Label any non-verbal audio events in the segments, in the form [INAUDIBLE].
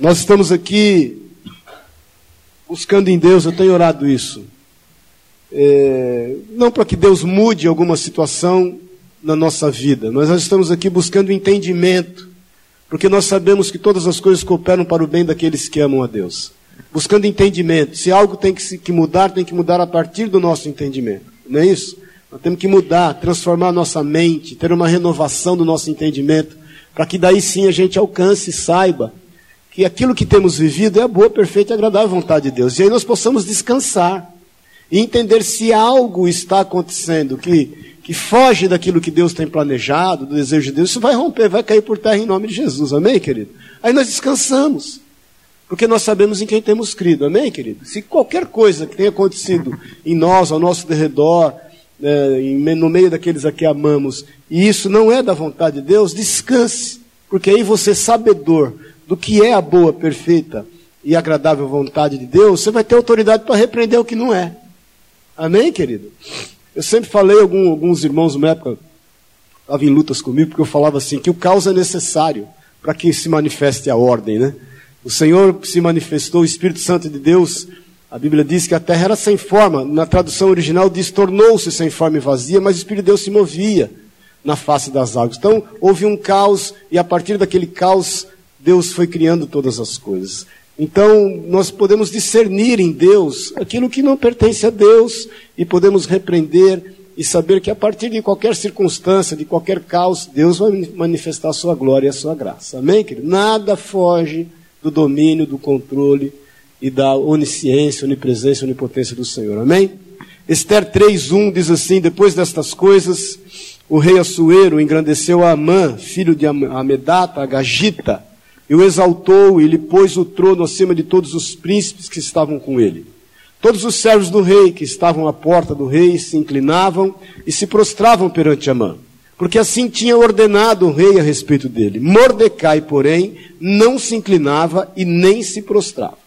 Nós estamos aqui buscando em Deus, eu tenho orado isso. É, não para que Deus mude alguma situação na nossa vida, mas nós estamos aqui buscando entendimento, porque nós sabemos que todas as coisas cooperam para o bem daqueles que amam a Deus. Buscando entendimento. Se algo tem que, se, que mudar, tem que mudar a partir do nosso entendimento. Não é isso? Nós temos que mudar, transformar a nossa mente, ter uma renovação do nosso entendimento, para que daí sim a gente alcance e saiba que aquilo que temos vivido é a boa, perfeita e agradável vontade de Deus. E aí nós possamos descansar e entender se algo está acontecendo que, que foge daquilo que Deus tem planejado, do desejo de Deus, isso vai romper, vai cair por terra em nome de Jesus. Amém, querido? Aí nós descansamos. Porque nós sabemos em quem temos crido. Amém, querido? Se qualquer coisa que tenha acontecido em nós, ao nosso derredor, é, no meio daqueles a que amamos, e isso não é da vontade de Deus, descanse. Porque aí você, sabedor do que é a boa, perfeita e agradável vontade de Deus, você vai ter autoridade para repreender o que não é. Amém, querido? Eu sempre falei, algum, alguns irmãos, uma época, estavam em lutas comigo, porque eu falava assim, que o caos é necessário para que se manifeste a ordem, né? O Senhor se manifestou, o Espírito Santo de Deus, a Bíblia diz que a terra era sem forma, na tradução original diz tornou-se sem forma e vazia, mas o Espírito de Deus se movia na face das águas. Então, houve um caos, e a partir daquele caos, Deus foi criando todas as coisas. Então, nós podemos discernir em Deus aquilo que não pertence a Deus e podemos repreender e saber que a partir de qualquer circunstância, de qualquer caos, Deus vai manifestar a sua glória e a sua graça. Amém, querido? Nada foge do domínio, do controle e da onisciência, onipresença onipotência do Senhor. Amém? Esther 3.1 diz assim, depois destas coisas, o rei Assuero engrandeceu a Amã, filho de Amedata, a Gagita, e o exaltou e lhe pôs o trono acima de todos os príncipes que estavam com ele. Todos os servos do rei que estavam à porta do rei se inclinavam e se prostravam perante Amã, porque assim tinha ordenado o rei a respeito dele. Mordecai, porém, não se inclinava e nem se prostrava.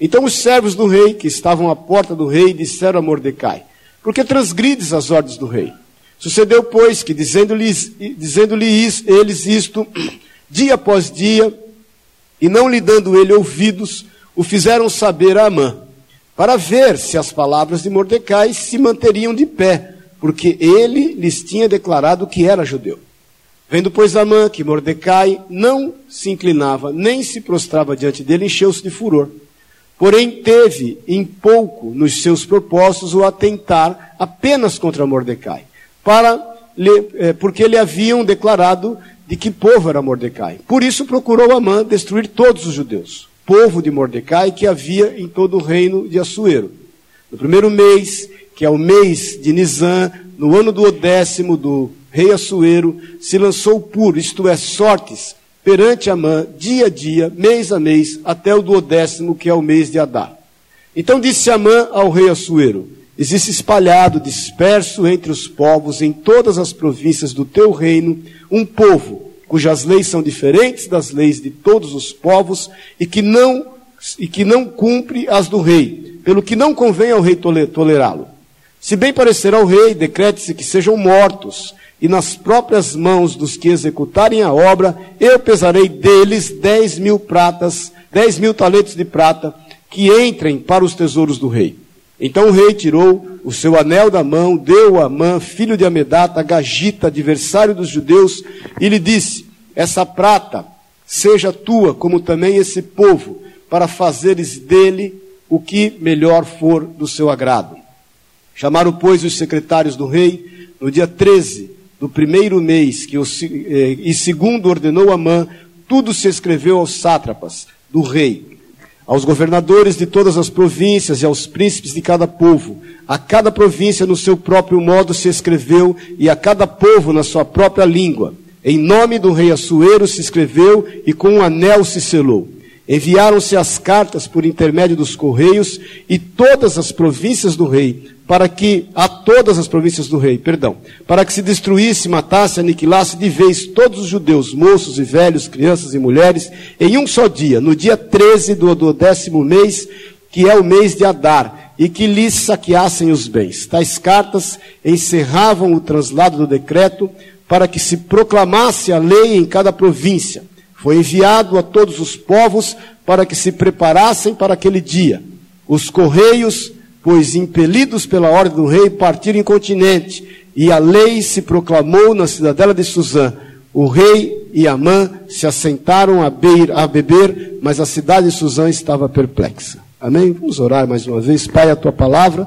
Então os servos do rei que estavam à porta do rei disseram a Mordecai: Por que transgrides as ordens do rei? Sucedeu, pois, que dizendo-lhes dizendo eles isto, [CLEARS THROAT] dia após dia, e não lhe dando ele ouvidos, o fizeram saber a Amã, para ver se as palavras de Mordecai se manteriam de pé, porque ele lhes tinha declarado que era judeu. Vendo, pois, Amã que Mordecai não se inclinava, nem se prostrava diante dele, encheu-se de furor. Porém, teve em pouco nos seus propósitos o atentar apenas contra Mordecai, para, eh, porque lhe haviam declarado de que povo era Mordecai. Por isso procurou Amã destruir todos os judeus, povo de Mordecai que havia em todo o reino de Assuero. No primeiro mês, que é o mês de Nisan, no ano do décimo do rei Assuero, se lançou puro, isto é, sortes, perante Amã, dia a dia, mês a mês, até o duodécimo, que é o mês de Adá. Então disse Amã ao rei Assuero, existe espalhado, disperso entre os povos, em todas as províncias do teu reino, um povo cujas leis são diferentes das leis de todos os povos e que não e que não cumpre as do rei, pelo que não convém ao rei tolerá-lo. Se bem parecer ao rei, decrete-se que sejam mortos, e nas próprias mãos dos que executarem a obra, eu pesarei deles dez mil pratas, dez mil talentos de prata, que entrem para os tesouros do rei. Então o rei tirou o seu anel da mão, deu a Amã, filho de Amedata, Gagita, adversário dos judeus, e lhe disse: Essa prata seja tua, como também esse povo, para fazeres dele o que melhor for do seu agrado. Chamaram, pois, os secretários do rei, no dia 13 do primeiro mês, que eh, e segundo ordenou Amã, tudo se escreveu aos sátrapas do rei, aos governadores de todas as províncias e aos príncipes de cada povo. A cada província no seu próprio modo se escreveu e a cada povo na sua própria língua. Em nome do rei Assuero se escreveu e com um anel se selou. Enviaram-se as cartas por intermédio dos correios e todas as províncias do rei, para que, a todas as províncias do rei, perdão, para que se destruísse, matasse, aniquilasse de vez todos os judeus, moços e velhos, crianças e mulheres, em um só dia, no dia 13 do, do décimo mês, que é o mês de Adar, e que lhes saqueassem os bens. Tais cartas encerravam o translado do decreto para que se proclamasse a lei em cada província foi enviado a todos os povos para que se preparassem para aquele dia. Os correios, pois impelidos pela ordem do rei, partiram incontinente, e a lei se proclamou na cidadela de Suzã. O rei e Amã se assentaram a, beir, a beber, mas a cidade de Suzã estava perplexa. Amém? Vamos orar mais uma vez. Pai, a tua palavra,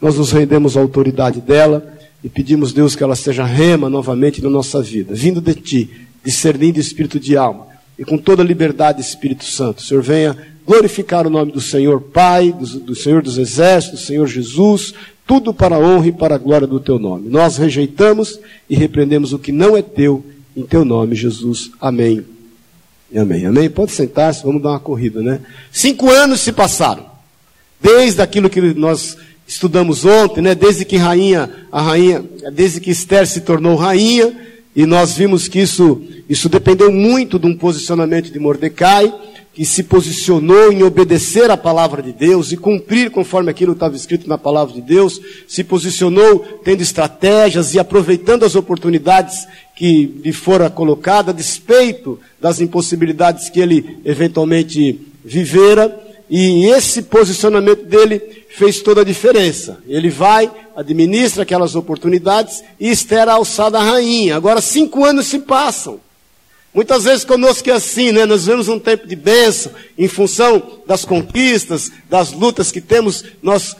nós nos rendemos à autoridade dela e pedimos, Deus, que ela seja rema novamente na nossa vida, vindo de ti, discernindo espírito de alma e com toda a liberdade, Espírito Santo. O Senhor venha glorificar o nome do Senhor Pai, do, do Senhor dos Exércitos, do Senhor Jesus, tudo para a honra e para a glória do teu nome. Nós rejeitamos e repreendemos o que não é teu, em teu nome, Jesus. Amém. Amém. Amém. Pode sentar-se, vamos dar uma corrida, né? Cinco anos se passaram. Desde aquilo que nós estudamos ontem, né? Desde que rainha, a rainha, desde que Esther se tornou rainha, e nós vimos que isso, isso dependeu muito de um posicionamento de Mordecai, que se posicionou em obedecer à palavra de Deus e cumprir conforme aquilo estava escrito na palavra de Deus, se posicionou tendo estratégias e aproveitando as oportunidades que lhe fora colocada, a despeito das impossibilidades que ele eventualmente vivera. E esse posicionamento dele fez toda a diferença. Ele vai, administra aquelas oportunidades e alçada a rainha. Agora cinco anos se passam. Muitas vezes conosco é assim, né? Nós vivemos um tempo de bênção, em função das conquistas, das lutas que temos, nós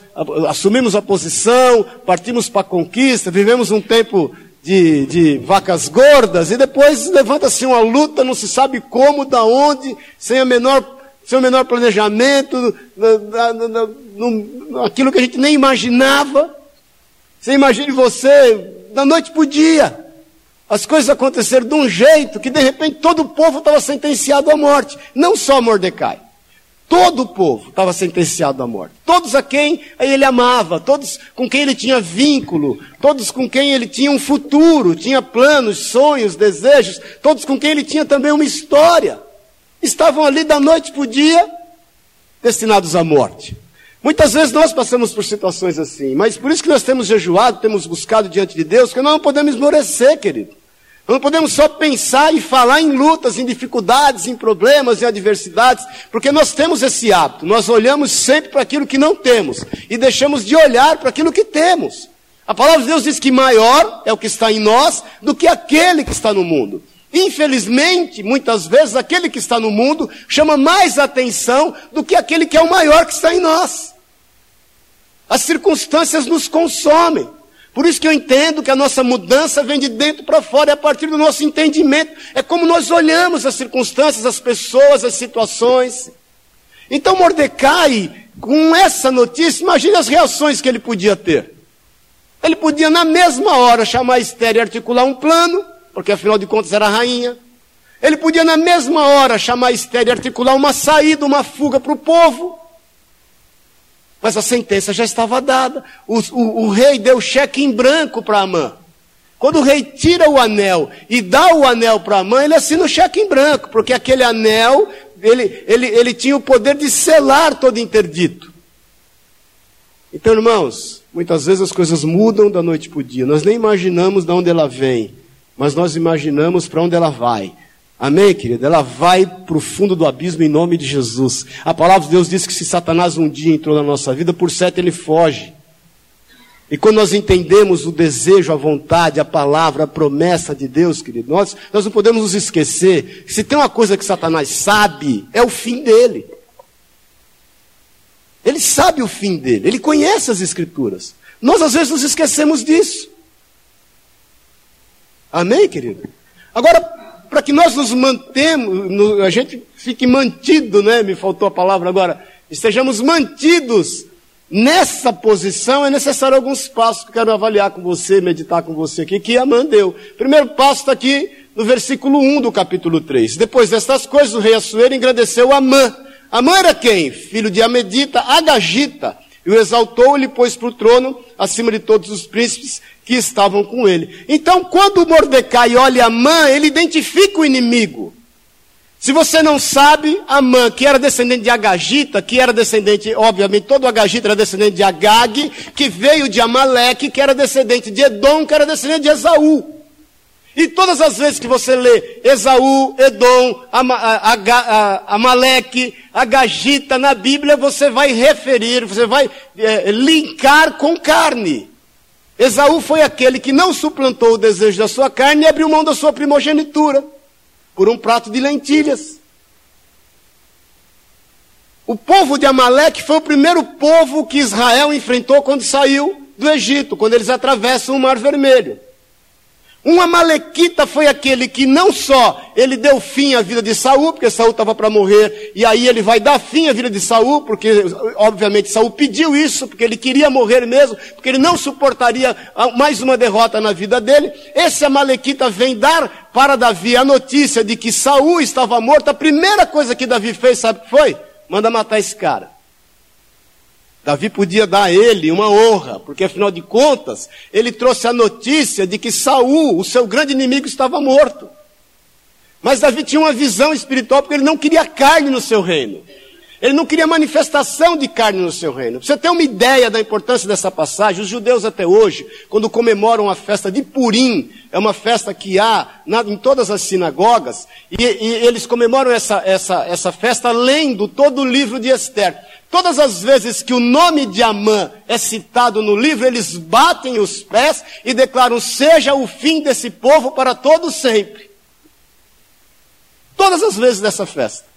assumimos a posição, partimos para a conquista, vivemos um tempo de, de vacas gordas, e depois levanta-se uma luta, não se sabe como, da onde, sem a menor seu menor planejamento, aquilo que a gente nem imaginava. Você imagine você, da noite para o dia, as coisas aconteceram de um jeito que de repente todo o povo estava sentenciado à morte. Não só Mordecai. Todo o povo estava sentenciado à morte. Todos a quem ele amava, todos com quem ele tinha vínculo, todos com quem ele tinha um futuro, tinha planos, sonhos, desejos, todos com quem ele tinha também uma história estavam ali da noite para o dia, destinados à morte. Muitas vezes nós passamos por situações assim, mas por isso que nós temos jejuado, temos buscado diante de Deus, que nós não podemos esmorecer, querido. Nós não podemos só pensar e falar em lutas, em dificuldades, em problemas, em adversidades, porque nós temos esse hábito. Nós olhamos sempre para aquilo que não temos e deixamos de olhar para aquilo que temos. A palavra de Deus diz que maior é o que está em nós do que aquele que está no mundo. Infelizmente, muitas vezes, aquele que está no mundo chama mais atenção do que aquele que é o maior que está em nós. As circunstâncias nos consomem. Por isso que eu entendo que a nossa mudança vem de dentro para fora, é a partir do nosso entendimento. É como nós olhamos as circunstâncias, as pessoas, as situações. Então, Mordecai, com essa notícia, imagine as reações que ele podia ter. Ele podia, na mesma hora, chamar Esther e articular um plano porque afinal de contas era rainha. Ele podia, na mesma hora, chamar Esther e articular uma saída, uma fuga para o povo. Mas a sentença já estava dada. O, o, o rei deu cheque em branco para Amã. Quando o rei tira o anel e dá o anel para Amã, ele assina o cheque em branco, porque aquele anel, ele, ele, ele tinha o poder de selar todo interdito. Então, irmãos, muitas vezes as coisas mudam da noite para o dia. Nós nem imaginamos de onde ela vem mas nós imaginamos para onde ela vai. Amém, querida? Ela vai para o fundo do abismo em nome de Jesus. A palavra de Deus diz que se Satanás um dia entrou na nossa vida, por certo ele foge. E quando nós entendemos o desejo, a vontade, a palavra, a promessa de Deus, querido, nós, nós não podemos nos esquecer que se tem uma coisa que Satanás sabe, é o fim dele. Ele sabe o fim dele, ele conhece as Escrituras. Nós às vezes nos esquecemos disso. Amém, querido? Agora, para que nós nos mantemos, a gente fique mantido, né? Me faltou a palavra agora. Estejamos mantidos nessa posição, é necessário alguns passos que quero avaliar com você, meditar com você aqui, que Amã deu. Primeiro passo está aqui no versículo 1 do capítulo 3. Depois destas coisas, o rei Assuero engrandeceu Amã. Amã era quem? Filho de Amedita, Agagita. E o exaltou e lhe pôs para o trono, acima de todos os príncipes, que estavam com ele. Então, quando Mordecai olha Amã, ele identifica o inimigo. Se você não sabe, Amã, que era descendente de Agagita, que era descendente, obviamente, todo Agagita era descendente de Agag, que veio de Amaleque, que era descendente de Edom, que era descendente de Esaú. E todas as vezes que você lê Esaú, Edom, Amaleque, Agagita na Bíblia, você vai referir, você vai é, linkar com carne. Esaú foi aquele que não suplantou o desejo da sua carne e abriu mão da sua primogenitura por um prato de lentilhas. O povo de Amaleque foi o primeiro povo que Israel enfrentou quando saiu do Egito, quando eles atravessam o Mar Vermelho. Um amalequita foi aquele que não só ele deu fim à vida de Saul, porque Saul estava para morrer, e aí ele vai dar fim à vida de Saul, porque obviamente Saul pediu isso, porque ele queria morrer mesmo, porque ele não suportaria mais uma derrota na vida dele. Esse amalequita vem dar para Davi a notícia de que Saul estava morto. A primeira coisa que Davi fez, sabe o que foi? Manda matar esse cara. Davi podia dar a ele uma honra, porque afinal de contas, ele trouxe a notícia de que Saul, o seu grande inimigo, estava morto. Mas Davi tinha uma visão espiritual porque ele não queria carne no seu reino. Ele não queria manifestação de carne no seu reino. Você ter uma ideia da importância dessa passagem, os judeus até hoje, quando comemoram a festa de Purim, é uma festa que há na, em todas as sinagogas, e, e eles comemoram essa, essa, essa festa lendo todo o livro de Esther. Todas as vezes que o nome de Amã é citado no livro, eles batem os pés e declaram: seja o fim desse povo para todo sempre. Todas as vezes dessa festa.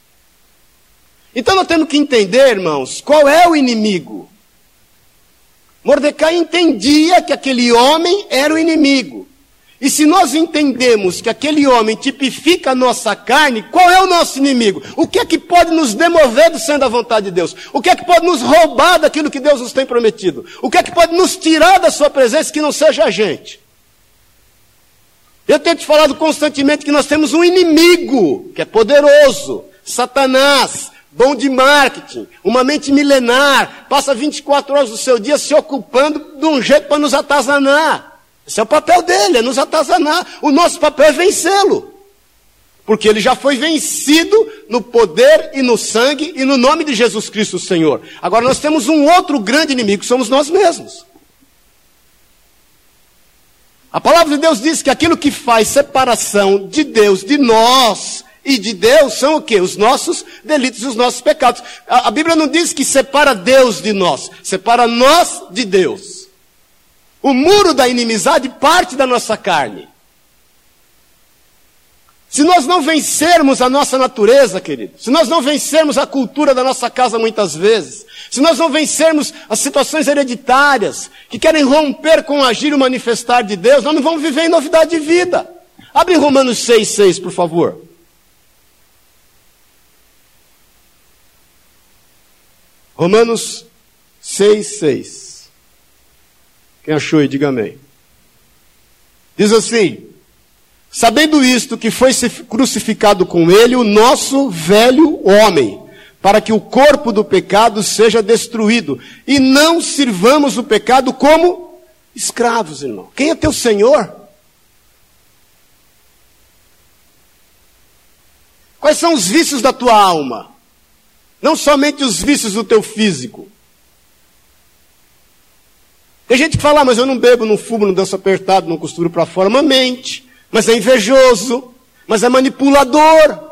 Então nós temos que entender, irmãos, qual é o inimigo. Mordecai entendia que aquele homem era o inimigo. E se nós entendemos que aquele homem tipifica a nossa carne, qual é o nosso inimigo? O que é que pode nos demover do centro da vontade de Deus? O que é que pode nos roubar daquilo que Deus nos tem prometido? O que é que pode nos tirar da sua presença que não seja a gente? Eu tenho te falado constantemente que nós temos um inimigo que é poderoso, Satanás, bom de marketing, uma mente milenar, passa 24 horas do seu dia se ocupando de um jeito para nos atazanar. Esse é o papel dele, é nos atazanar. O nosso papel é vencê-lo. Porque ele já foi vencido no poder e no sangue e no nome de Jesus Cristo, Senhor. Agora nós temos um outro grande inimigo, somos nós mesmos. A palavra de Deus diz que aquilo que faz separação de Deus, de nós e de Deus, são o que? Os nossos delitos e os nossos pecados. A, a Bíblia não diz que separa Deus de nós, separa nós de Deus. O muro da inimizade parte da nossa carne. Se nós não vencermos a nossa natureza, querido, se nós não vencermos a cultura da nossa casa muitas vezes, se nós não vencermos as situações hereditárias que querem romper com o agir e o manifestar de Deus, nós não vamos viver em novidade de vida. Abre Romanos 6,6, por favor. Romanos 6,6. Quem achou aí, diga amém. Diz assim: Sabendo isto, que foi crucificado com ele o nosso velho homem, para que o corpo do pecado seja destruído, e não sirvamos o pecado como escravos, irmão. Quem é teu Senhor? Quais são os vícios da tua alma? Não somente os vícios do teu físico. Tem gente que fala, ah, mas eu não bebo, não fumo, não danço apertado, não costuro para fora, mas mente. Mas é invejoso, mas é manipulador.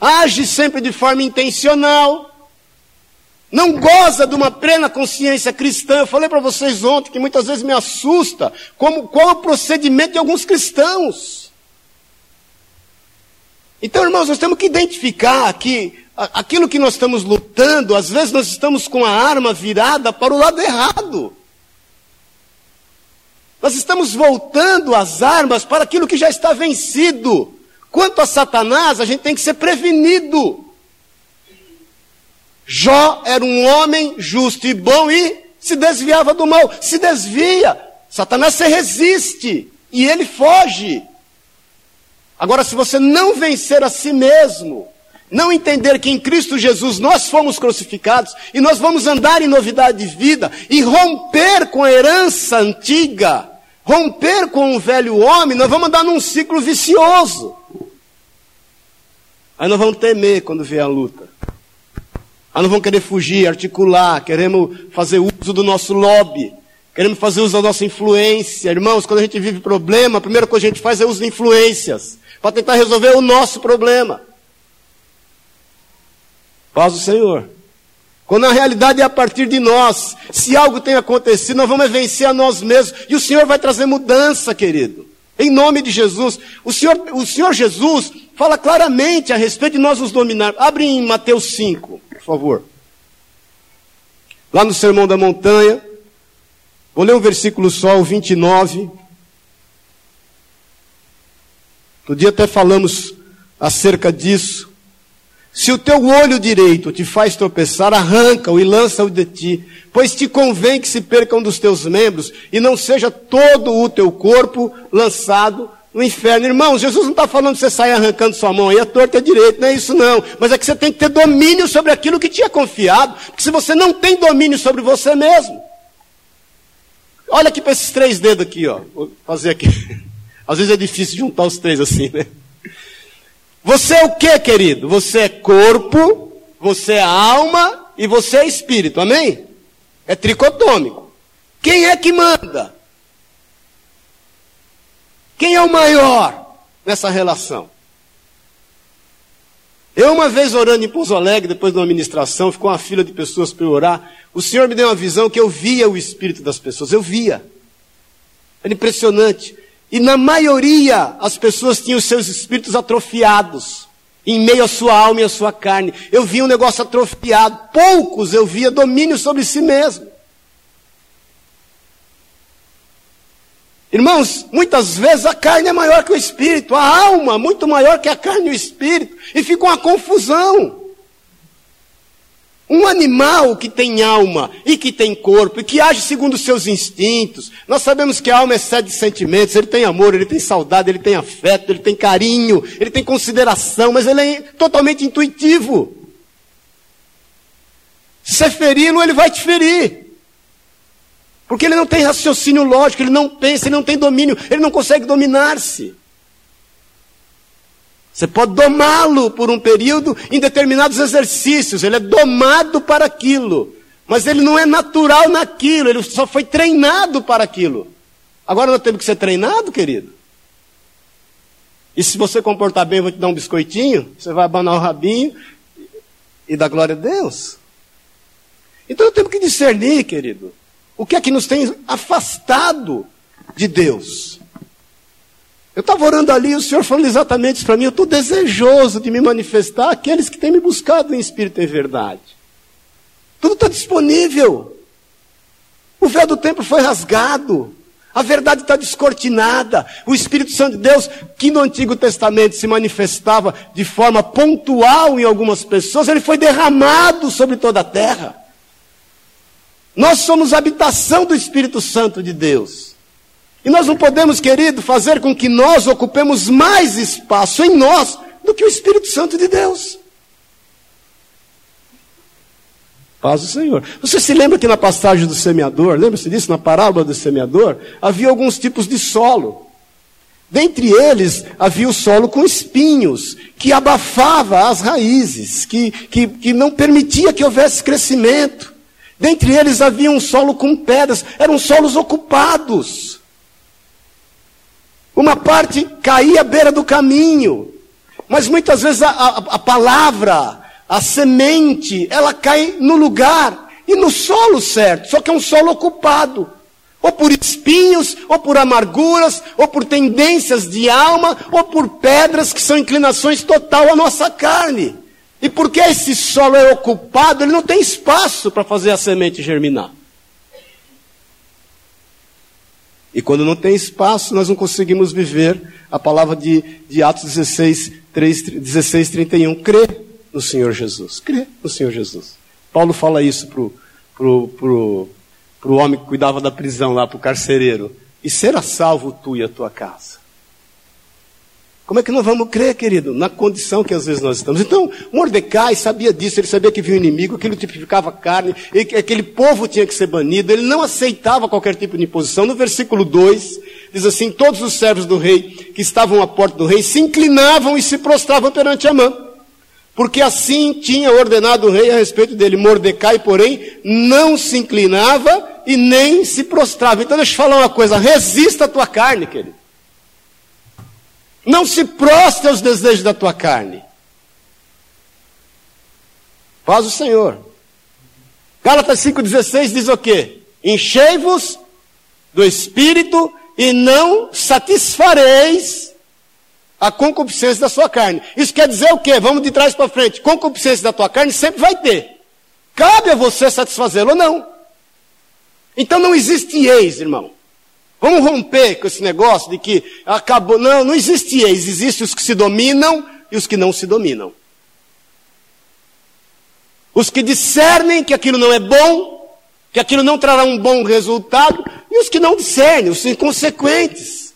Age sempre de forma intencional. Não goza de uma plena consciência cristã. Eu falei para vocês ontem que muitas vezes me assusta como, qual é o procedimento de alguns cristãos. Então, irmãos, nós temos que identificar que aquilo que nós estamos lutando, às vezes nós estamos com a arma virada para o lado errado. Nós estamos voltando as armas para aquilo que já está vencido. Quanto a Satanás, a gente tem que ser prevenido. Jó era um homem justo e bom e se desviava do mal. Se desvia. Satanás se resiste e ele foge. Agora, se você não vencer a si mesmo, não entender que em Cristo Jesus nós fomos crucificados e nós vamos andar em novidade de vida e romper com a herança antiga, romper com o velho homem, nós vamos andar num ciclo vicioso. Aí nós vamos temer quando vier a luta. Aí nós vamos querer fugir, articular, queremos fazer uso do nosso lobby. Queremos fazer uso da nossa influência. Irmãos, quando a gente vive problema, a primeira coisa que a gente faz é uso de influências. Para tentar resolver o nosso problema. Paz do Senhor. Quando na realidade é a partir de nós. Se algo tem acontecido, nós vamos vencer a nós mesmos. E o Senhor vai trazer mudança, querido. Em nome de Jesus. O Senhor, o Senhor Jesus fala claramente a respeito de nós nos dominar. Abre em Mateus 5, por favor. Lá no Sermão da Montanha. Vou ler um versículo só, o 29. Outro dia até falamos acerca disso. Se o teu olho direito te faz tropeçar, arranca-o e lança-o de ti, pois te convém que se perca um dos teus membros e não seja todo o teu corpo lançado no inferno. Irmãos, Jesus não está falando que você sair arrancando sua mão aí, a torta é direito, não é isso não. Mas é que você tem que ter domínio sobre aquilo que te é confiado, porque se você não tem domínio sobre você mesmo. Olha aqui para esses três dedos aqui, ó. Vou fazer aqui. [LAUGHS] Às vezes é difícil juntar os três assim, né? Você é o que, querido? Você é corpo, você é alma e você é espírito, amém? É tricotômico. Quem é que manda? Quem é o maior nessa relação? Eu, uma vez orando em Pouso Alegre, depois de uma ministração, ficou uma fila de pessoas para orar. O Senhor me deu uma visão que eu via o espírito das pessoas. Eu via. Era impressionante. E na maioria, as pessoas tinham seus espíritos atrofiados, em meio à sua alma e à sua carne. Eu via um negócio atrofiado. Poucos eu via domínio sobre si mesmo. Irmãos, muitas vezes a carne é maior que o espírito, a alma muito maior que a carne e o espírito, e fica uma confusão. Um animal que tem alma e que tem corpo e que age segundo os seus instintos. Nós sabemos que a alma é sede de sentimentos, ele tem amor, ele tem saudade, ele tem afeto, ele tem carinho, ele tem consideração, mas ele é totalmente intuitivo. Se você feri-lo, ele vai te ferir. Porque ele não tem raciocínio lógico, ele não pensa, ele não tem domínio, ele não consegue dominar-se. Você pode domá-lo por um período em determinados exercícios, ele é domado para aquilo. Mas ele não é natural naquilo, ele só foi treinado para aquilo. Agora nós temos que ser treinado, querido. E se você comportar bem, eu vou te dar um biscoitinho, você vai abanar o rabinho e dar glória a Deus. Então eu tenho que discernir, querido, o que é que nos tem afastado de Deus. Eu estava orando ali o Senhor falando exatamente isso para mim. Eu estou desejoso de me manifestar àqueles que têm me buscado em espírito e verdade. Tudo está disponível. O véu do templo foi rasgado. A verdade está descortinada. O Espírito Santo de Deus, que no Antigo Testamento se manifestava de forma pontual em algumas pessoas, ele foi derramado sobre toda a terra. Nós somos habitação do Espírito Santo de Deus. E nós não podemos, querido, fazer com que nós ocupemos mais espaço em nós do que o Espírito Santo de Deus. Paz do Senhor. Você se lembra que na passagem do semeador, lembra-se disso, na parábola do semeador, havia alguns tipos de solo. Dentre eles havia o solo com espinhos, que abafava as raízes, que, que, que não permitia que houvesse crescimento. Dentre eles havia um solo com pedras, eram solos ocupados. Uma parte caía à beira do caminho. Mas muitas vezes a, a, a palavra, a semente, ela cai no lugar e no solo certo, só que é um solo ocupado. Ou por espinhos, ou por amarguras, ou por tendências de alma, ou por pedras que são inclinações total à nossa carne. E porque esse solo é ocupado, ele não tem espaço para fazer a semente germinar. E quando não tem espaço, nós não conseguimos viver a palavra de, de Atos 16, 3, 16, 31. Crê no Senhor Jesus. Crê no Senhor Jesus. Paulo fala isso para o pro, pro, pro homem que cuidava da prisão lá, para o carcereiro. E será salvo tu e a tua casa. Como é que nós vamos crer, querido? Na condição que às vezes nós estamos. Então, Mordecai sabia disso, ele sabia que vinha o inimigo, aquilo tipificava carne, e que aquele povo tinha que ser banido, ele não aceitava qualquer tipo de imposição. No versículo 2, diz assim: Todos os servos do rei que estavam à porta do rei se inclinavam e se prostravam perante Amã. porque assim tinha ordenado o rei a respeito dele. Mordecai, porém, não se inclinava e nem se prostrava. Então deixa eu falar uma coisa, resista a tua carne, querido. Não se prostre aos desejos da tua carne. Faz o Senhor. Gálatas 5,16 diz o quê? Enchei-vos do Espírito e não satisfareis a concupiscência da sua carne. Isso quer dizer o quê? Vamos de trás para frente. Concupiscência da tua carne sempre vai ter. Cabe a você satisfazê-lo ou não. Então não existe ex, irmão. Vamos romper com esse negócio de que acabou. Não, não existe ex. Existem os que se dominam e os que não se dominam. Os que discernem que aquilo não é bom, que aquilo não trará um bom resultado, e os que não discernem, os inconsequentes.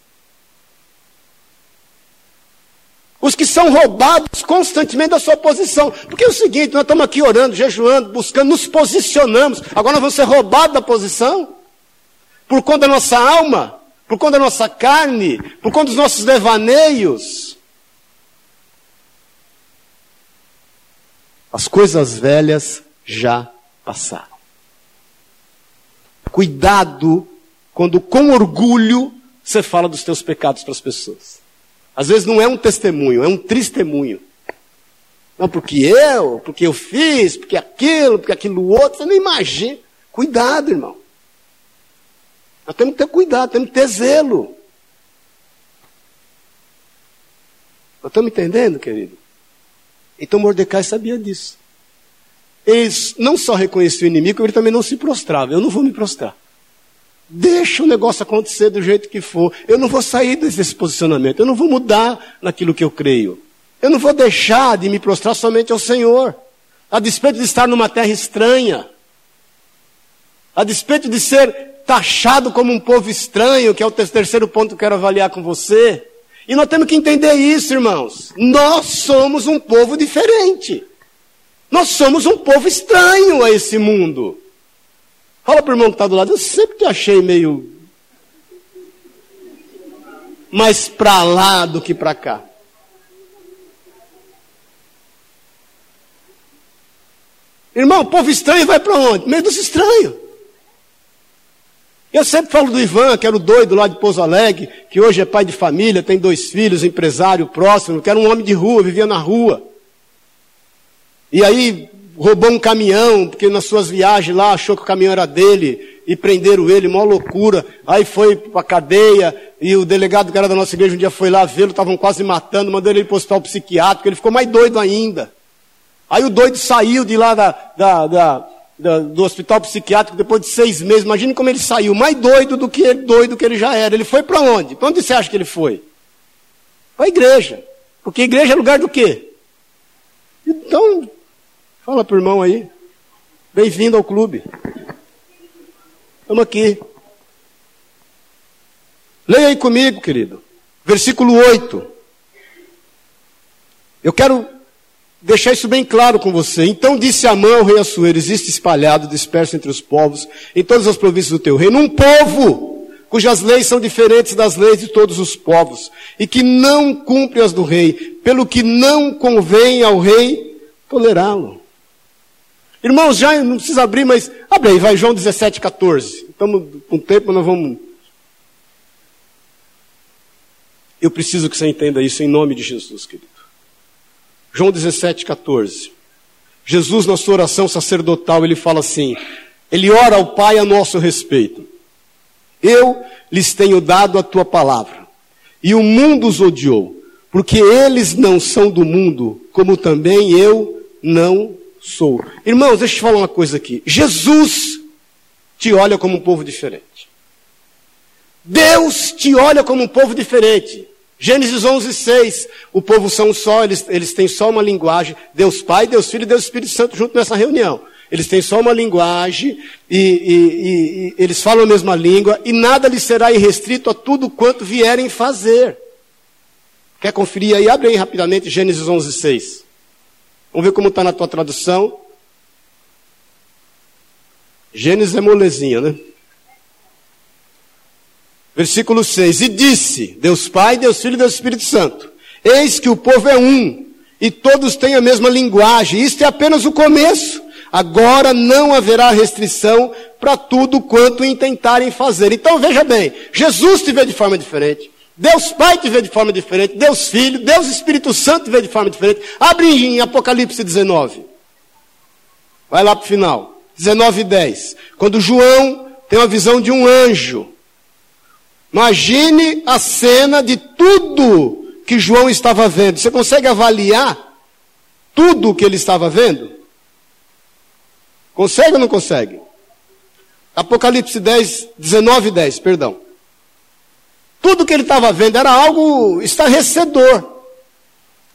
Os que são roubados constantemente da sua posição. Porque é o seguinte, nós estamos aqui orando, jejuando, buscando, nos posicionamos. Agora nós vamos ser roubados da posição? Por conta da nossa alma? Por conta da nossa carne? Por conta dos nossos devaneios? As coisas velhas já passaram. Cuidado quando com orgulho você fala dos teus pecados para as pessoas. Às vezes não é um testemunho, é um testemunho. Não, porque eu, porque eu fiz, porque aquilo, porque aquilo outro, você não imagina. Cuidado, irmão. Nós temos que ter cuidado, temos que ter zelo. Nós estamos entendendo, querido? Então Mordecai sabia disso. Ele não só reconhecia o inimigo, ele também não se prostrava. Eu não vou me prostrar. Deixa o negócio acontecer do jeito que for. Eu não vou sair desse posicionamento. Eu não vou mudar naquilo que eu creio. Eu não vou deixar de me prostrar somente ao Senhor. A despeito de estar numa terra estranha. A despeito de ser taxado como um povo estranho, que é o terceiro ponto que eu quero avaliar com você. E nós temos que entender isso, irmãos. Nós somos um povo diferente. Nós somos um povo estranho a esse mundo. Fala para o irmão que está do lado, eu sempre te achei meio mais para lá do que para cá. Irmão, povo estranho vai para onde? Meio dos estranhos. Eu sempre falo do Ivan, que era o doido lá de Pouso Alegre, que hoje é pai de família, tem dois filhos, empresário próximo, que era um homem de rua, vivia na rua. E aí roubou um caminhão, porque nas suas viagens lá achou que o caminhão era dele, e prenderam ele, mó loucura. Aí foi para a cadeia, e o delegado que era da nossa igreja um dia foi lá vê-lo, estavam quase matando, mandou ele para o hospital psiquiátrico, ele ficou mais doido ainda. Aí o doido saiu de lá da, da da, do hospital psiquiátrico depois de seis meses. Imagine como ele saiu, mais doido do que ele, doido que ele já era. Ele foi para onde? Para onde você acha que ele foi? Para a igreja. Porque igreja é lugar do quê? Então, fala para o irmão aí. Bem-vindo ao clube. Estamos aqui. Leia aí comigo, querido. Versículo 8. Eu quero deixar isso bem claro com você. Então disse Amã ao rei Assuero, existe espalhado, disperso entre os povos, em todas as províncias do teu reino, um povo cujas leis são diferentes das leis de todos os povos, e que não cumpre as do rei, pelo que não convém ao rei tolerá-lo. Irmãos, já não precisa abrir, mas abre aí, vai João 17, 14. Estamos com tempo, nós vamos. Eu preciso que você entenda isso em nome de Jesus, querido. João 17, 14. Jesus, na sua oração sacerdotal, ele fala assim: ele ora ao Pai a nosso respeito. Eu lhes tenho dado a tua palavra, e o mundo os odiou, porque eles não são do mundo, como também eu não sou. Irmãos, deixa eu te falar uma coisa aqui. Jesus te olha como um povo diferente. Deus te olha como um povo diferente. Gênesis 11, 6. O povo são só, eles, eles têm só uma linguagem. Deus Pai, Deus Filho e Deus Espírito Santo junto nessa reunião. Eles têm só uma linguagem e, e, e, e eles falam a mesma língua e nada lhes será irrestrito a tudo quanto vierem fazer. Quer conferir aí? Abre aí rapidamente Gênesis 11, 6. Vamos ver como está na tua tradução. Gênesis é molezinha, né? Versículo 6: E disse: Deus Pai, Deus Filho e Deus Espírito Santo: Eis que o povo é um, e todos têm a mesma linguagem. Isto é apenas o começo. Agora não haverá restrição para tudo quanto intentarem fazer. Então veja bem, Jesus te vê de forma diferente. Deus Pai te vê de forma diferente. Deus Filho, Deus Espírito Santo te vê de forma diferente. Abre em Apocalipse 19. Vai lá para o final. 19 e 10. Quando João tem uma visão de um anjo. Imagine a cena de tudo que João estava vendo. Você consegue avaliar tudo o que ele estava vendo? Consegue ou não consegue? Apocalipse 10, 19 e 10, perdão. Tudo que ele estava vendo era algo estarrecedor.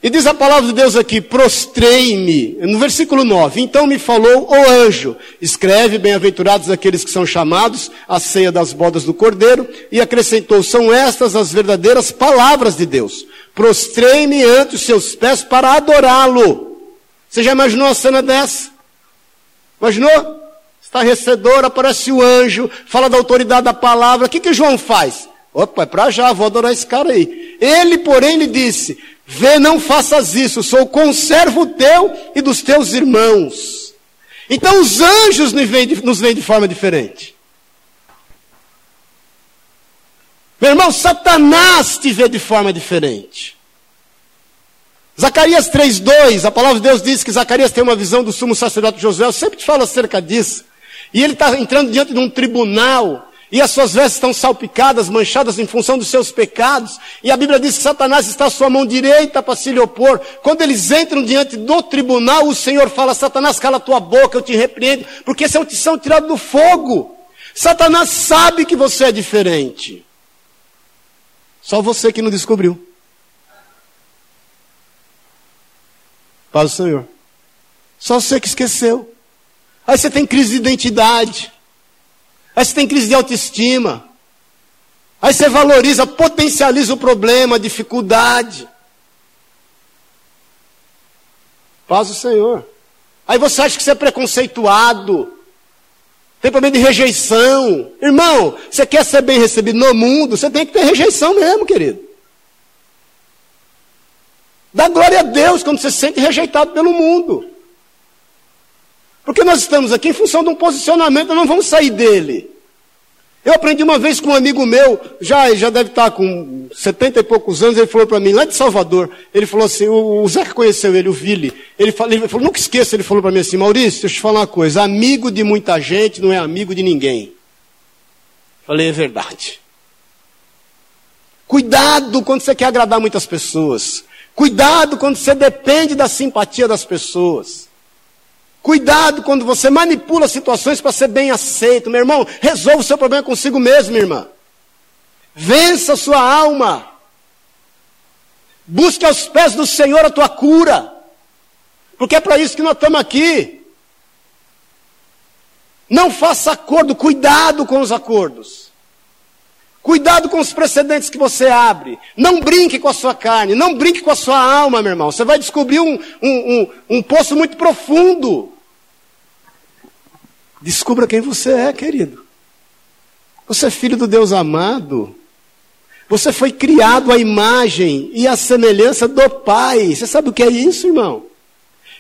E diz a palavra de Deus aqui: prostrei-me. No versículo 9: Então me falou o anjo: escreve, bem-aventurados aqueles que são chamados à ceia das bodas do cordeiro. E acrescentou: são estas as verdadeiras palavras de Deus. Prostrei-me ante os seus pés para adorá-lo. Você já imaginou a cena dessa? Imaginou? Estarrecedor, aparece o anjo, fala da autoridade da palavra. O que, que João faz? Opa, é para já, vou adorar esse cara aí. Ele, porém, lhe disse: Vê, não faças isso, sou conservo teu e dos teus irmãos. Então os anjos nos veem de, nos veem de forma diferente. Meu irmão, Satanás te vê de forma diferente. Zacarias 3,2, a palavra de Deus diz que Zacarias tem uma visão do sumo sacerdote Josué, eu sempre te falo acerca disso. E ele está entrando diante de um tribunal, e as suas vestes estão salpicadas, manchadas em função dos seus pecados. E a Bíblia diz que Satanás está à sua mão direita para se lhe opor. Quando eles entram diante do tribunal, o Senhor fala: Satanás, cala tua boca, eu te repreendo, porque esse é um tição tirado do fogo. Satanás sabe que você é diferente. Só você que não descobriu. Paz do Senhor. Só você que esqueceu. Aí você tem crise de identidade. Aí você tem crise de autoestima. Aí você valoriza, potencializa o problema, a dificuldade. Paz do Senhor. Aí você acha que você é preconceituado. Tem problema de rejeição. Irmão, você quer ser bem recebido no mundo, você tem que ter rejeição mesmo, querido. Dá glória a Deus quando você se sente rejeitado pelo mundo. Porque nós estamos aqui em função de um posicionamento, nós não vamos sair dele. Eu aprendi uma vez com um amigo meu, já, já deve estar com 70 e poucos anos, ele falou para mim, lá de Salvador, ele falou assim, o, o Zé que conheceu ele, o Vili, ele, falou, ele falou, nunca esqueça, ele falou para mim assim, Maurício, deixa eu te falar uma coisa, amigo de muita gente não é amigo de ninguém. Falei, é verdade. Cuidado quando você quer agradar muitas pessoas. Cuidado quando você depende da simpatia das pessoas. Cuidado quando você manipula situações para ser bem aceito. Meu irmão, resolva o seu problema consigo mesmo, irmã. Vença a sua alma. Busque aos pés do Senhor a tua cura. Porque é para isso que nós estamos aqui. Não faça acordo, cuidado com os acordos. Cuidado com os precedentes que você abre. Não brinque com a sua carne, não brinque com a sua alma, meu irmão. Você vai descobrir um, um, um, um poço muito profundo. Descubra quem você é, querido. Você é filho do Deus amado. Você foi criado à imagem e à semelhança do Pai. Você sabe o que é isso, irmão?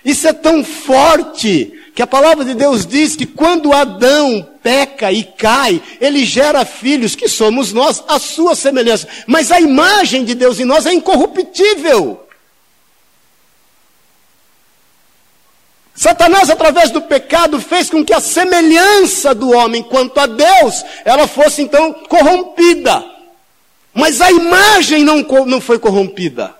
Isso é tão forte que a palavra de Deus diz que quando Adão peca e cai, ele gera filhos que somos nós, a sua semelhança. Mas a imagem de Deus em nós é incorruptível. Satanás, através do pecado, fez com que a semelhança do homem quanto a Deus, ela fosse então corrompida. Mas a imagem não, não foi corrompida.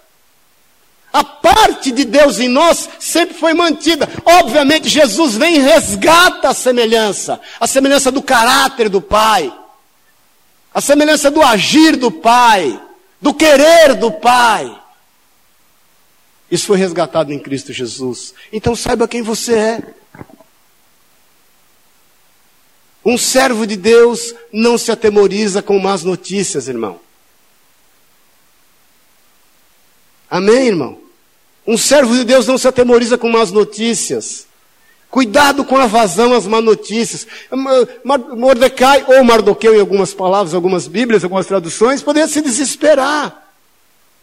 A parte de Deus em nós sempre foi mantida. Obviamente, Jesus vem e resgata a semelhança, a semelhança do caráter do Pai, a semelhança do agir do Pai, do querer do Pai. Isso foi resgatado em Cristo Jesus. Então saiba quem você é. Um servo de Deus não se atemoriza com más notícias, irmão. Amém, irmão? Um servo de Deus não se atemoriza com más notícias. Cuidado com a vazão, as más notícias. Mordecai, ou Mardoqueu em algumas palavras, algumas bíblias, algumas traduções, poderia se desesperar.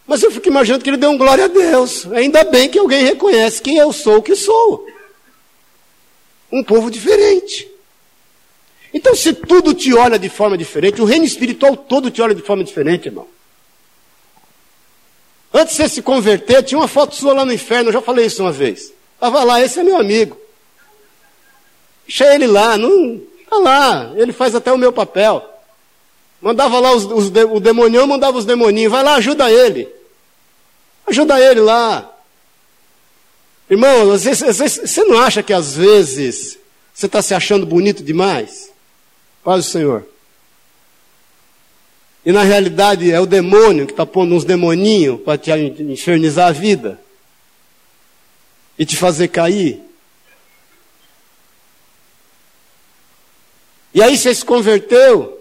Mas eu fico imaginando que ele deu um glória a Deus. Ainda bem que alguém reconhece quem eu sou, o que sou. Um povo diferente. Então, se tudo te olha de forma diferente, o reino espiritual todo te olha de forma diferente, irmão. Antes de você se converter, tinha uma foto sua lá no inferno, eu já falei isso uma vez. Estava lá, esse é meu amigo. Deixa ele lá, não. Está lá, ele faz até o meu papel. Mandava lá os, os, o demonião, mandava os demoninhos, vai lá, ajuda ele. Ajuda ele lá. Irmão, vezes, você não acha que às vezes você está se achando bonito demais? Paz o Senhor. E na realidade é o demônio que está pondo uns demoninhos para te infernizar a vida e te fazer cair. E aí você se converteu,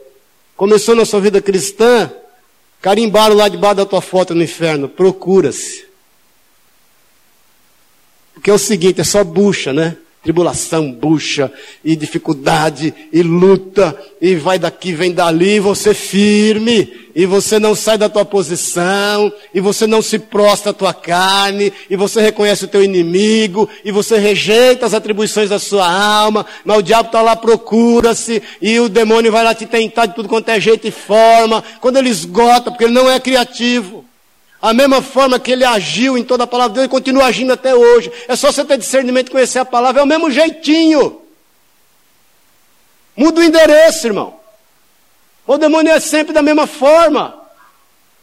começou na sua vida cristã, carimbaram lá debaixo da tua foto no inferno, procura-se. Porque é o seguinte, é só bucha, né? Tribulação, bucha, e dificuldade, e luta, e vai daqui, vem dali, e você firme, e você não sai da tua posição, e você não se prostra a tua carne, e você reconhece o teu inimigo, e você rejeita as atribuições da sua alma, mas o diabo está lá, procura-se, e o demônio vai lá te tentar de tudo quanto é jeito e forma, quando ele esgota, porque ele não é criativo. A mesma forma que ele agiu em toda a palavra de Deus, ele continua agindo até hoje. É só você ter discernimento e conhecer a palavra, é o mesmo jeitinho. Muda o endereço, irmão. O demônio é sempre da mesma forma.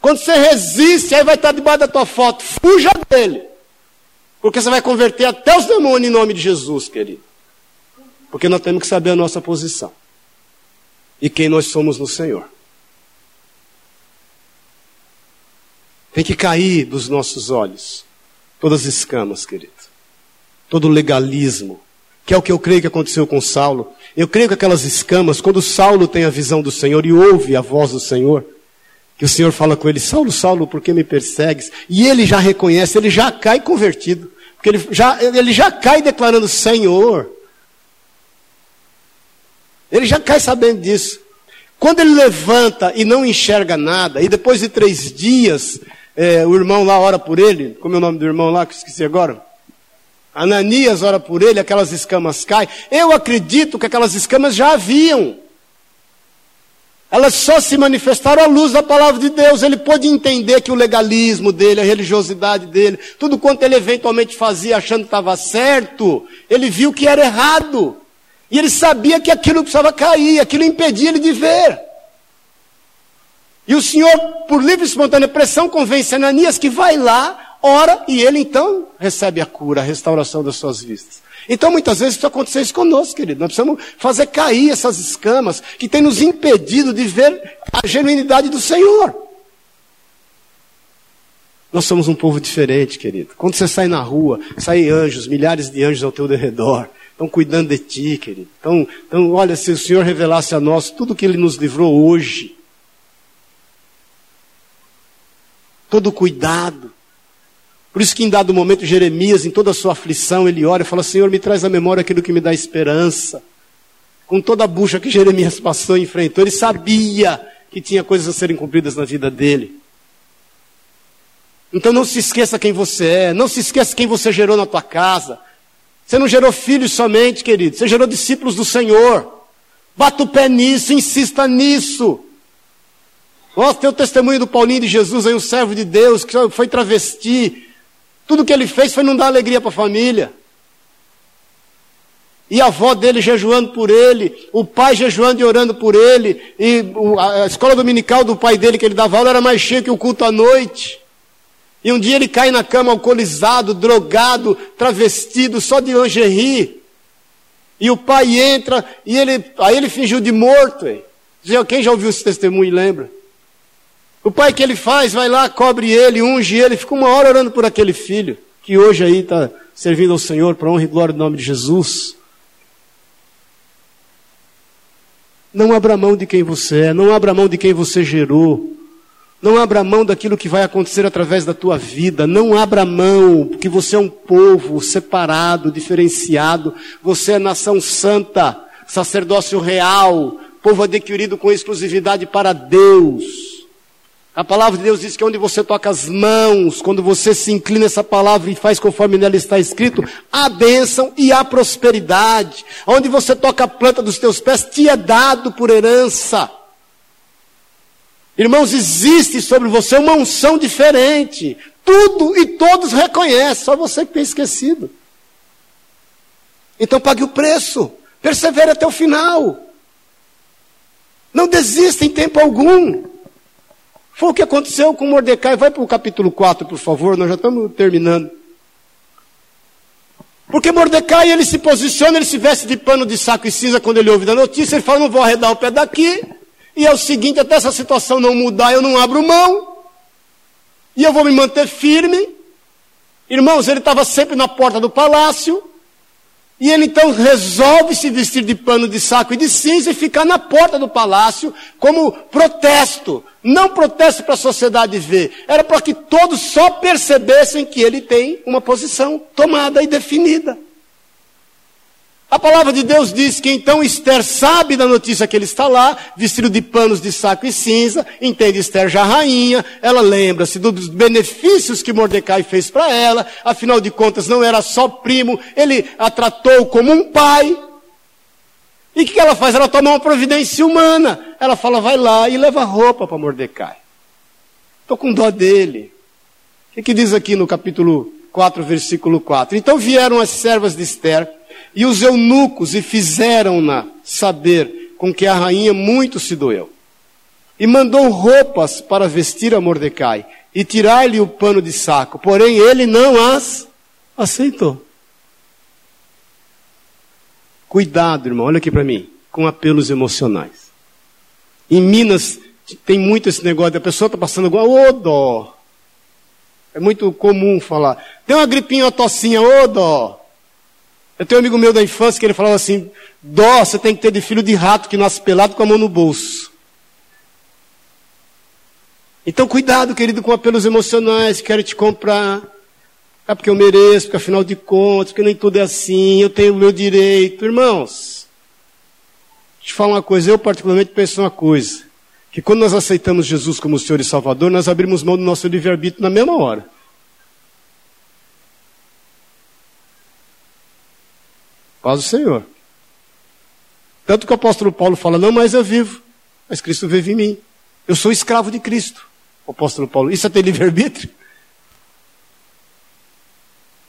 Quando você resiste, aí vai estar debaixo da tua foto. Fuja dele. Porque você vai converter até os demônios em nome de Jesus, querido. Porque nós temos que saber a nossa posição. E quem nós somos no Senhor. Tem que cair dos nossos olhos todas as escamas, querido. Todo legalismo, que é o que eu creio que aconteceu com Saulo. Eu creio que aquelas escamas, quando Saulo tem a visão do Senhor e ouve a voz do Senhor, que o Senhor fala com ele, Saulo, Saulo, por que me persegues? E ele já reconhece, ele já cai convertido. Porque ele já, ele já cai declarando, Senhor. Ele já cai sabendo disso. Quando ele levanta e não enxerga nada, e depois de três dias é, o irmão lá ora por ele, como é o nome do irmão lá que eu esqueci agora? Ananias ora por ele, aquelas escamas caem. Eu acredito que aquelas escamas já haviam. Elas só se manifestaram à luz da palavra de Deus. Ele pôde entender que o legalismo dele, a religiosidade dele, tudo quanto ele eventualmente fazia achando que estava certo, ele viu que era errado. E ele sabia que aquilo precisava cair, aquilo impedia ele de ver. E o Senhor, por livre e espontânea pressão, convence Ananias que vai lá, ora, e ele então recebe a cura, a restauração das suas vistas. Então, muitas vezes, isso acontece isso conosco, querido. Nós precisamos fazer cair essas escamas que têm nos impedido de ver a genuinidade do Senhor. Nós somos um povo diferente, querido. Quando você sai na rua, saem anjos, milhares de anjos ao teu redor, estão cuidando de ti, querido. Então, então, olha, se o Senhor revelasse a nós tudo que Ele nos livrou hoje, todo cuidado. Por isso que em dado momento Jeremias, em toda a sua aflição, ele ora e fala, Senhor, me traz à memória aquilo que me dá esperança. Com toda a bucha que Jeremias passou e enfrentou, ele sabia que tinha coisas a serem cumpridas na vida dele. Então não se esqueça quem você é, não se esqueça quem você gerou na tua casa. Você não gerou filhos somente, querido, você gerou discípulos do Senhor. Bata o pé nisso, insista nisso. Nossa, tem o testemunho do Paulinho de Jesus aí, um servo de Deus, que foi travesti. Tudo que ele fez foi não dar alegria para a família. E a avó dele jejuando por ele, o pai jejuando e orando por ele, e a escola dominical do pai dele que ele dava aula era mais cheia que o culto à noite. E um dia ele cai na cama alcoolizado, drogado, travestido, só de lingerie. E o pai entra, e ele, aí ele fingiu de morto. Hein? Quem já ouviu esse testemunho lembra? O pai que ele faz, vai lá, cobre ele, unge ele, fica uma hora orando por aquele filho, que hoje aí está servindo ao Senhor para honra e glória do nome de Jesus. Não abra mão de quem você é, não abra mão de quem você gerou. Não abra mão daquilo que vai acontecer através da tua vida. Não abra mão, porque você é um povo separado, diferenciado. Você é nação santa, sacerdócio real, povo adquirido com exclusividade para Deus. A palavra de Deus diz que onde você toca as mãos, quando você se inclina essa palavra e faz conforme nela está escrito, há bênção e há prosperidade. Onde você toca a planta dos teus pés, te é dado por herança. Irmãos, existe sobre você uma unção diferente. Tudo e todos reconhecem, só você que tem esquecido. Então pague o preço, persevere até o final. Não desista em tempo algum. Foi o que aconteceu com Mordecai. Vai para o capítulo 4, por favor, nós já estamos terminando. Porque Mordecai, ele se posiciona, ele se veste de pano de saco e cinza quando ele ouve da notícia, ele fala, não vou arredar o pé daqui, e é o seguinte, até essa situação não mudar, eu não abro mão, e eu vou me manter firme. Irmãos, ele estava sempre na porta do palácio, e ele então resolve se vestir de pano de saco e de cinza e ficar na porta do palácio como protesto. Não protesto para a sociedade ver, era para que todos só percebessem que ele tem uma posição tomada e definida. A palavra de Deus diz que então Esther sabe da notícia que ele está lá, vestido de panos de saco e cinza, entende Esther já rainha, ela lembra-se dos benefícios que Mordecai fez para ela, afinal de contas não era só primo, ele a tratou como um pai. E o que ela faz? Ela toma uma providência humana. Ela fala, vai lá e leva roupa para Mordecai. Estou com dó dele. O que, que diz aqui no capítulo 4, versículo 4? Então vieram as servas de Esther, e os eunucos e fizeram-na saber com que a rainha muito se doeu. E mandou roupas para vestir a Mordecai e tirar-lhe o pano de saco, porém ele não as aceitou. Cuidado, irmão, olha aqui para mim, com apelos emocionais. Em Minas tem muito esse negócio, da pessoa está passando igual, ô oh, dó. É muito comum falar, tem uma gripinha, uma tocinha, ô oh, dó. Eu tenho um amigo meu da infância que ele falava assim: dó você tem que ter de filho de rato que nasce pelado com a mão no bolso. Então, cuidado, querido, com apelos emocionais, quero te comprar. É porque eu mereço, porque afinal de contas, porque nem tudo é assim, eu tenho o meu direito. Irmãos, te falar uma coisa, eu particularmente penso uma coisa, que quando nós aceitamos Jesus como Senhor e Salvador, nós abrimos mão do nosso livre-arbítrio na mesma hora. Paz do Senhor. Tanto que o apóstolo Paulo fala, não mais eu vivo, mas Cristo vive em mim. Eu sou escravo de Cristo. O apóstolo Paulo, isso é ter livre-arbítrio?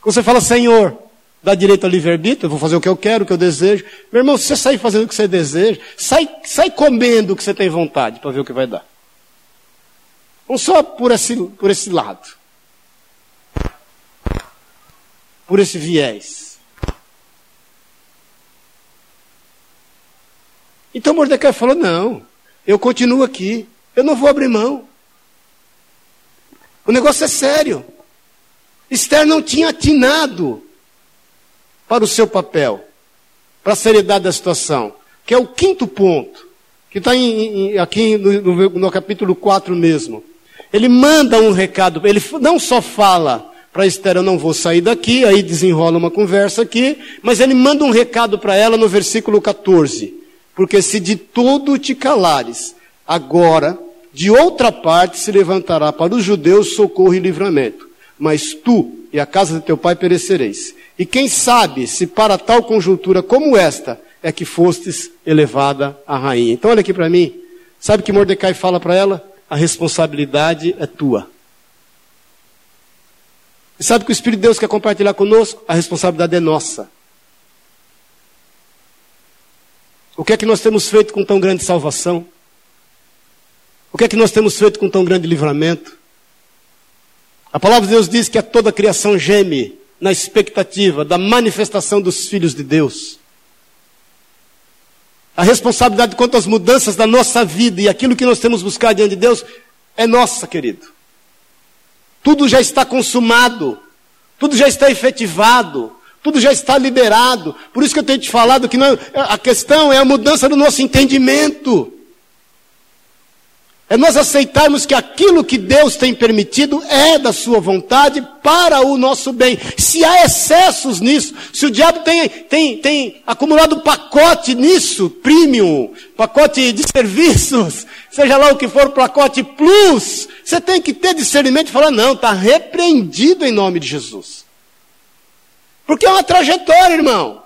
Quando você fala, Senhor, dá direito ao livre-arbítrio, eu vou fazer o que eu quero, o que eu desejo. Meu irmão, se você sair fazendo o que você deseja, sai, sai comendo o que você tem vontade para ver o que vai dar. Não só por esse, por esse lado. Por esse viés. Então Mordecai falou: não, eu continuo aqui, eu não vou abrir mão. O negócio é sério. Esther não tinha atinado para o seu papel, para a seriedade da situação, que é o quinto ponto, que está aqui no, no, no capítulo 4 mesmo. Ele manda um recado, ele não só fala para Esther, eu não vou sair daqui, aí desenrola uma conversa aqui, mas ele manda um recado para ela no versículo 14. Porque se de tudo te calares, agora, de outra parte se levantará para os judeus socorro e livramento. Mas tu e a casa de teu pai perecereis. E quem sabe se para tal conjuntura como esta é que fostes elevada a rainha. Então olha aqui para mim. Sabe que Mordecai fala para ela? A responsabilidade é tua. E sabe que o Espírito de Deus quer compartilhar conosco? A responsabilidade é nossa. O que é que nós temos feito com tão grande salvação? O que é que nós temos feito com tão grande livramento? A palavra de Deus diz que a toda criação geme na expectativa da manifestação dos filhos de Deus. A responsabilidade quanto às mudanças da nossa vida e aquilo que nós temos buscado diante de Deus é nossa, querido. Tudo já está consumado, tudo já está efetivado, tudo já está liberado. Por isso que eu tenho te falado que não, a questão é a mudança do nosso entendimento. É nós aceitarmos que aquilo que Deus tem permitido é da sua vontade para o nosso bem. Se há excessos nisso, se o diabo tem, tem, tem acumulado pacote nisso, premium, pacote de serviços, seja lá o que for, pacote plus, você tem que ter discernimento e falar, não, está repreendido em nome de Jesus. Porque é uma trajetória, irmão.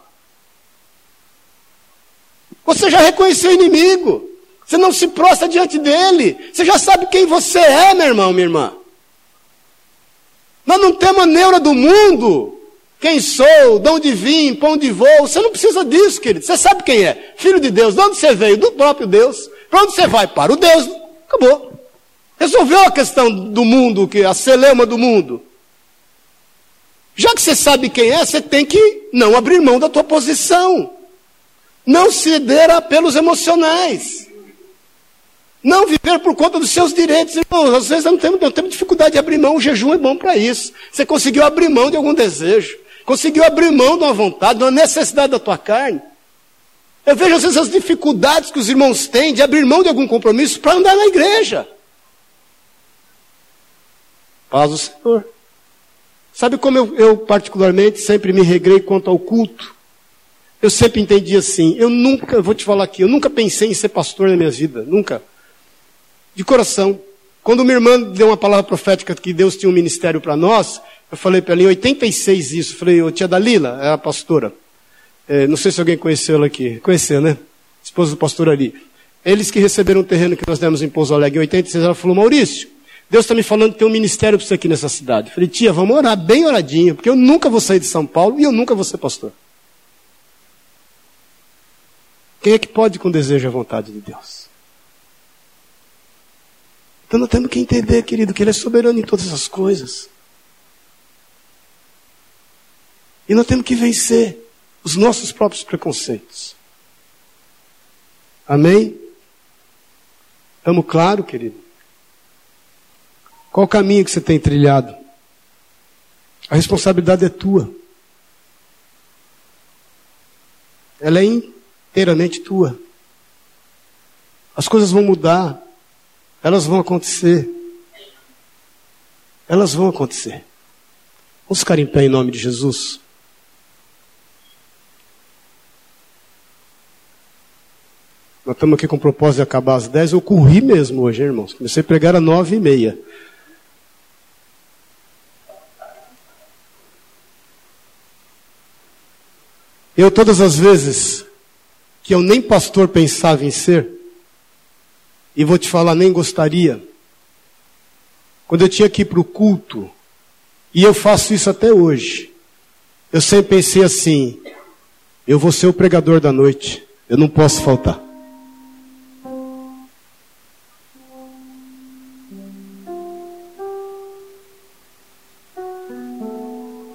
Você já reconheceu o inimigo. Você não se prostra diante dele. Você já sabe quem você é, meu irmão, minha irmã. Nós não temos a neura do mundo. Quem sou, de onde vim, para onde vou. Você não precisa disso, querido. Você sabe quem é. Filho de Deus. De onde você veio? Do próprio Deus. Para onde você vai? Para o Deus. Acabou. Resolveu a questão do mundo, que a celeuma do mundo. Já que você sabe quem é, você tem que não abrir mão da tua posição. Não ceder a apelos emocionais. Não viver por conta dos seus direitos, irmãos. Às vezes não temos, não temos dificuldade de abrir mão. O jejum é bom para isso. Você conseguiu abrir mão de algum desejo. Conseguiu abrir mão de uma vontade, de uma necessidade da tua carne. Eu vejo às vezes as dificuldades que os irmãos têm de abrir mão de algum compromisso para andar na igreja. Paz do Senhor. Sabe como eu, eu, particularmente, sempre me regrei quanto ao culto? Eu sempre entendi assim. Eu nunca, vou te falar aqui, eu nunca pensei em ser pastor na minha vida. Nunca de coração. Quando minha irmã deu uma palavra profética que Deus tinha um ministério para nós, eu falei para ela em 86 isso. Falei, ô tia Dalila, é a pastora. É, não sei se alguém conheceu ela aqui. Conheceu, né? Esposa do pastor ali. Eles que receberam o terreno que nós demos em Pouso Alegre em 86, ela falou, Maurício, Deus está me falando que tem um ministério para você aqui nessa cidade. Eu falei, tia, vamos orar bem oradinho, porque eu nunca vou sair de São Paulo e eu nunca vou ser pastor. Quem é que pode com desejo a vontade de Deus? Então nós temos que entender, querido, que Ele é soberano em todas as coisas. E nós temos que vencer os nossos próprios preconceitos. Amém? Estamos claro, querido? Qual o caminho que você tem trilhado? A responsabilidade é tua. Ela é inteiramente tua. As coisas vão mudar. Elas vão acontecer. Elas vão acontecer. Vamos ficar em pé em nome de Jesus. Nós estamos aqui com o propósito de acabar às 10. Eu corri mesmo hoje, hein, irmãos. Comecei a pregar às 9 e meia. Eu, todas as vezes que eu nem pastor pensava em ser, e vou te falar, nem gostaria. Quando eu tinha que ir para o culto, e eu faço isso até hoje, eu sempre pensei assim: eu vou ser o pregador da noite, eu não posso faltar.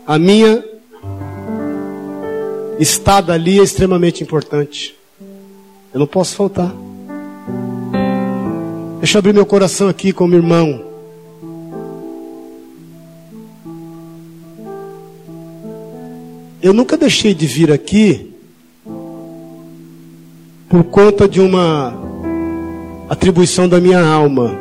A minha estada ali é extremamente importante. Eu não posso faltar. Deixa eu abrir meu coração aqui como irmão. Eu nunca deixei de vir aqui por conta de uma atribuição da minha alma.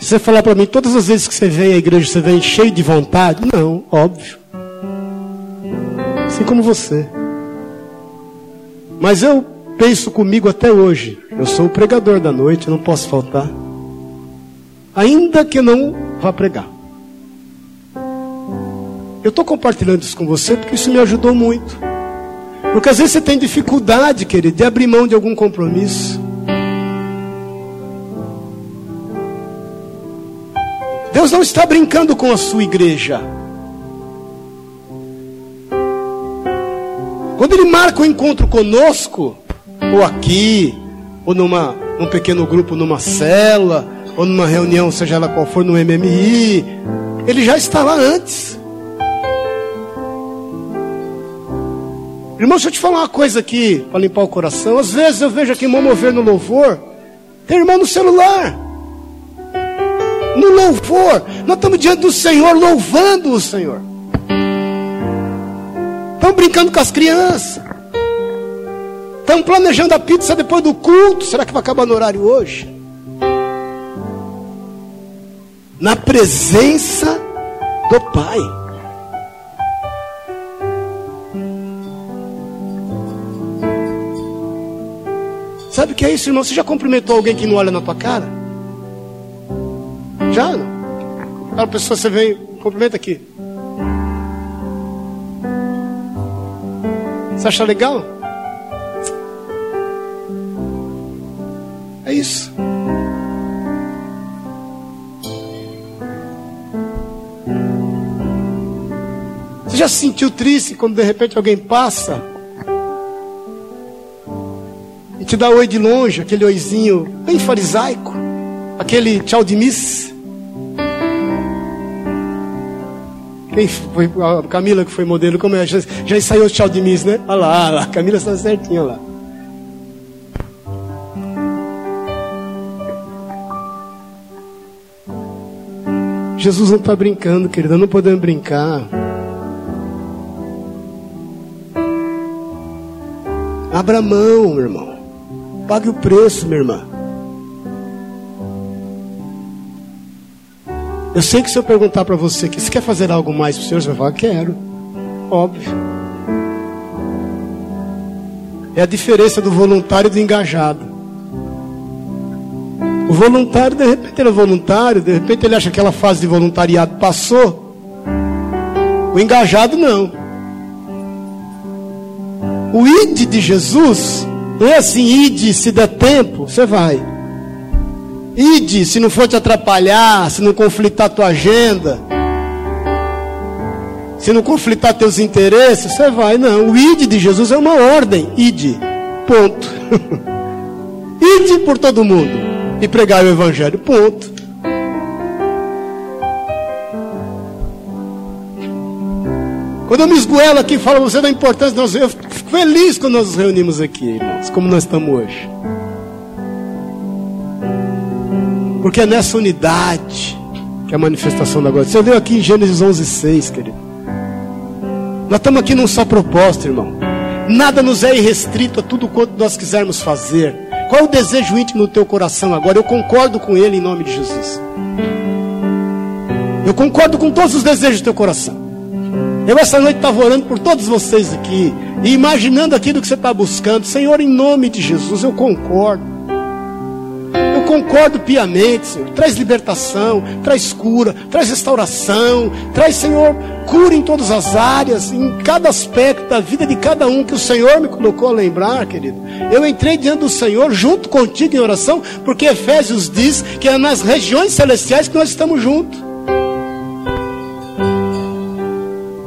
Se você falar para mim, todas as vezes que você vem à igreja, você vem cheio de vontade? Não, óbvio. Assim como você. Mas eu penso comigo até hoje. Eu sou o pregador da noite, não posso faltar. Ainda que não vá pregar. Eu estou compartilhando isso com você porque isso me ajudou muito. Porque às vezes você tem dificuldade, querido, de abrir mão de algum compromisso. Deus não está brincando com a sua igreja. Quando Ele marca o um encontro conosco, ou aqui, ou numa, num pequeno grupo, numa cela, ou numa reunião, seja ela qual for, no MMI, ele já está lá antes. Irmão, deixa eu te falar uma coisa aqui, para limpar o coração. Às vezes eu vejo aqui irmão mover no louvor, tem irmão no celular. No louvor, nós estamos diante do Senhor, louvando o Senhor. Estamos brincando com as crianças. Estamos planejando a pizza depois do culto. Será que vai acabar no horário hoje? Na presença do Pai. Sabe o que é isso, irmão? Você já cumprimentou alguém que não olha na tua cara? Já não? Aquela pessoa, você vem, cumprimenta aqui. Você acha legal? É isso. Você já se sentiu triste quando de repente alguém passa e te dá oi de longe, aquele oizinho bem farisaico, aquele tchau de miss? Quem foi a Camila que foi modelo, como é? Já, já ensaiou o tchau de miss, né? Olha lá, olha lá, a Camila está certinha lá. Jesus não está brincando, querida, não podemos brincar. Abra mão, meu irmão. Pague o preço, minha irmã. Eu sei que se eu perguntar para você que você quer fazer algo mais para o Senhor, você vai falar, quero. Óbvio. É a diferença do voluntário e do engajado. O voluntário, de repente, ele é voluntário, de repente ele acha que aquela fase de voluntariado passou. O engajado não. O id de Jesus não é assim, id se der tempo, você vai. Ide, se não for te atrapalhar, se não conflitar tua agenda, se não conflitar teus interesses, você vai. Não, o ide de Jesus é uma ordem. Ide, ponto. [LAUGHS] ide por todo mundo e pregar o evangelho, ponto. Quando eu me esgoelo aqui e falo você da importância, nós, eu fico feliz quando nós nos reunimos aqui, irmãos, como nós estamos hoje. Porque é nessa unidade que é a manifestação da glória. Você leu aqui em Gênesis 11, 6, querido. Nós estamos aqui num só propósito, irmão. Nada nos é irrestrito a tudo quanto nós quisermos fazer. Qual é o desejo íntimo do teu coração agora? Eu concordo com ele em nome de Jesus. Eu concordo com todos os desejos do teu coração. Eu essa noite estava orando por todos vocês aqui, e imaginando aquilo que você está buscando. Senhor, em nome de Jesus, eu concordo. Concordo piamente, Senhor. Traz libertação, traz cura, traz restauração, traz, Senhor, cura em todas as áreas, em cada aspecto da vida de cada um que o Senhor me colocou a lembrar, querido. Eu entrei diante do Senhor junto contigo em oração, porque Efésios diz que é nas regiões celestiais que nós estamos juntos.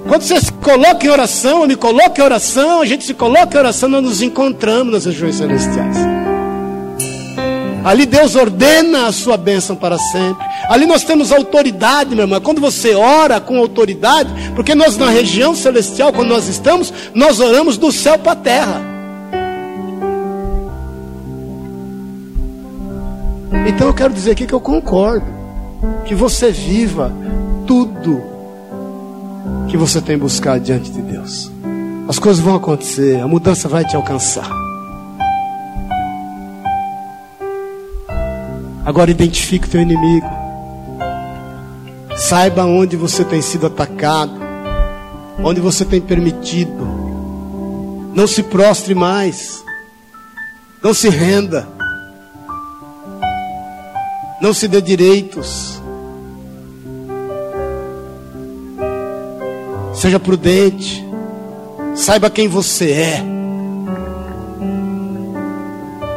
Quando você se coloca em oração, eu me coloco em oração, a gente se coloca em oração, nós nos encontramos nas regiões celestiais. Ali Deus ordena a sua bênção para sempre. Ali nós temos autoridade, meu irmão. Quando você ora com autoridade, porque nós na região celestial, quando nós estamos, nós oramos do céu para a terra. Então eu quero dizer aqui que eu concordo. Que você viva tudo que você tem buscado diante de Deus. As coisas vão acontecer, a mudança vai te alcançar. Agora identifique o teu inimigo. Saiba onde você tem sido atacado, onde você tem permitido. Não se prostre mais. Não se renda. Não se dê direitos. Seja prudente. Saiba quem você é.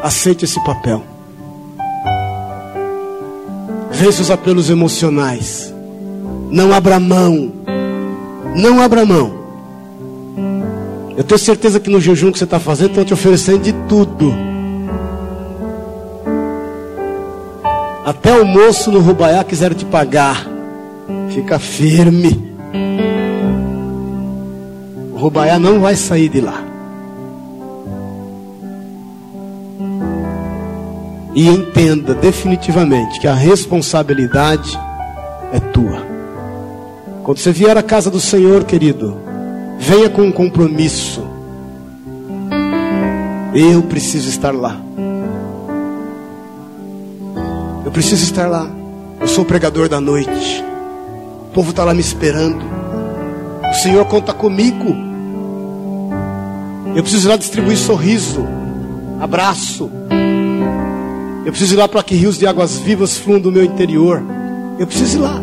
Aceite esse papel. Vence os apelos emocionais. Não abra mão. Não abra mão. Eu tenho certeza que no jejum que você está fazendo, estão te oferecendo de tudo. Até o moço no Rubaiá quiseram te pagar. Fica firme. Rubaiá não vai sair de lá. E entenda definitivamente que a responsabilidade é tua. Quando você vier à casa do Senhor, querido, venha com um compromisso. Eu preciso estar lá. Eu preciso estar lá. Eu sou o pregador da noite. O povo está lá me esperando. O Senhor conta comigo. Eu preciso ir lá distribuir sorriso, abraço. Eu preciso ir lá para que rios de águas vivas fluam do meu interior. Eu preciso ir lá.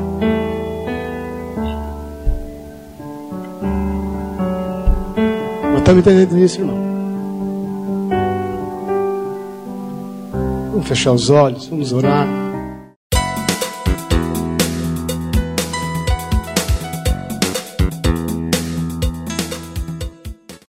Não está me entendendo isso, irmão? Vamos fechar os olhos, vamos orar.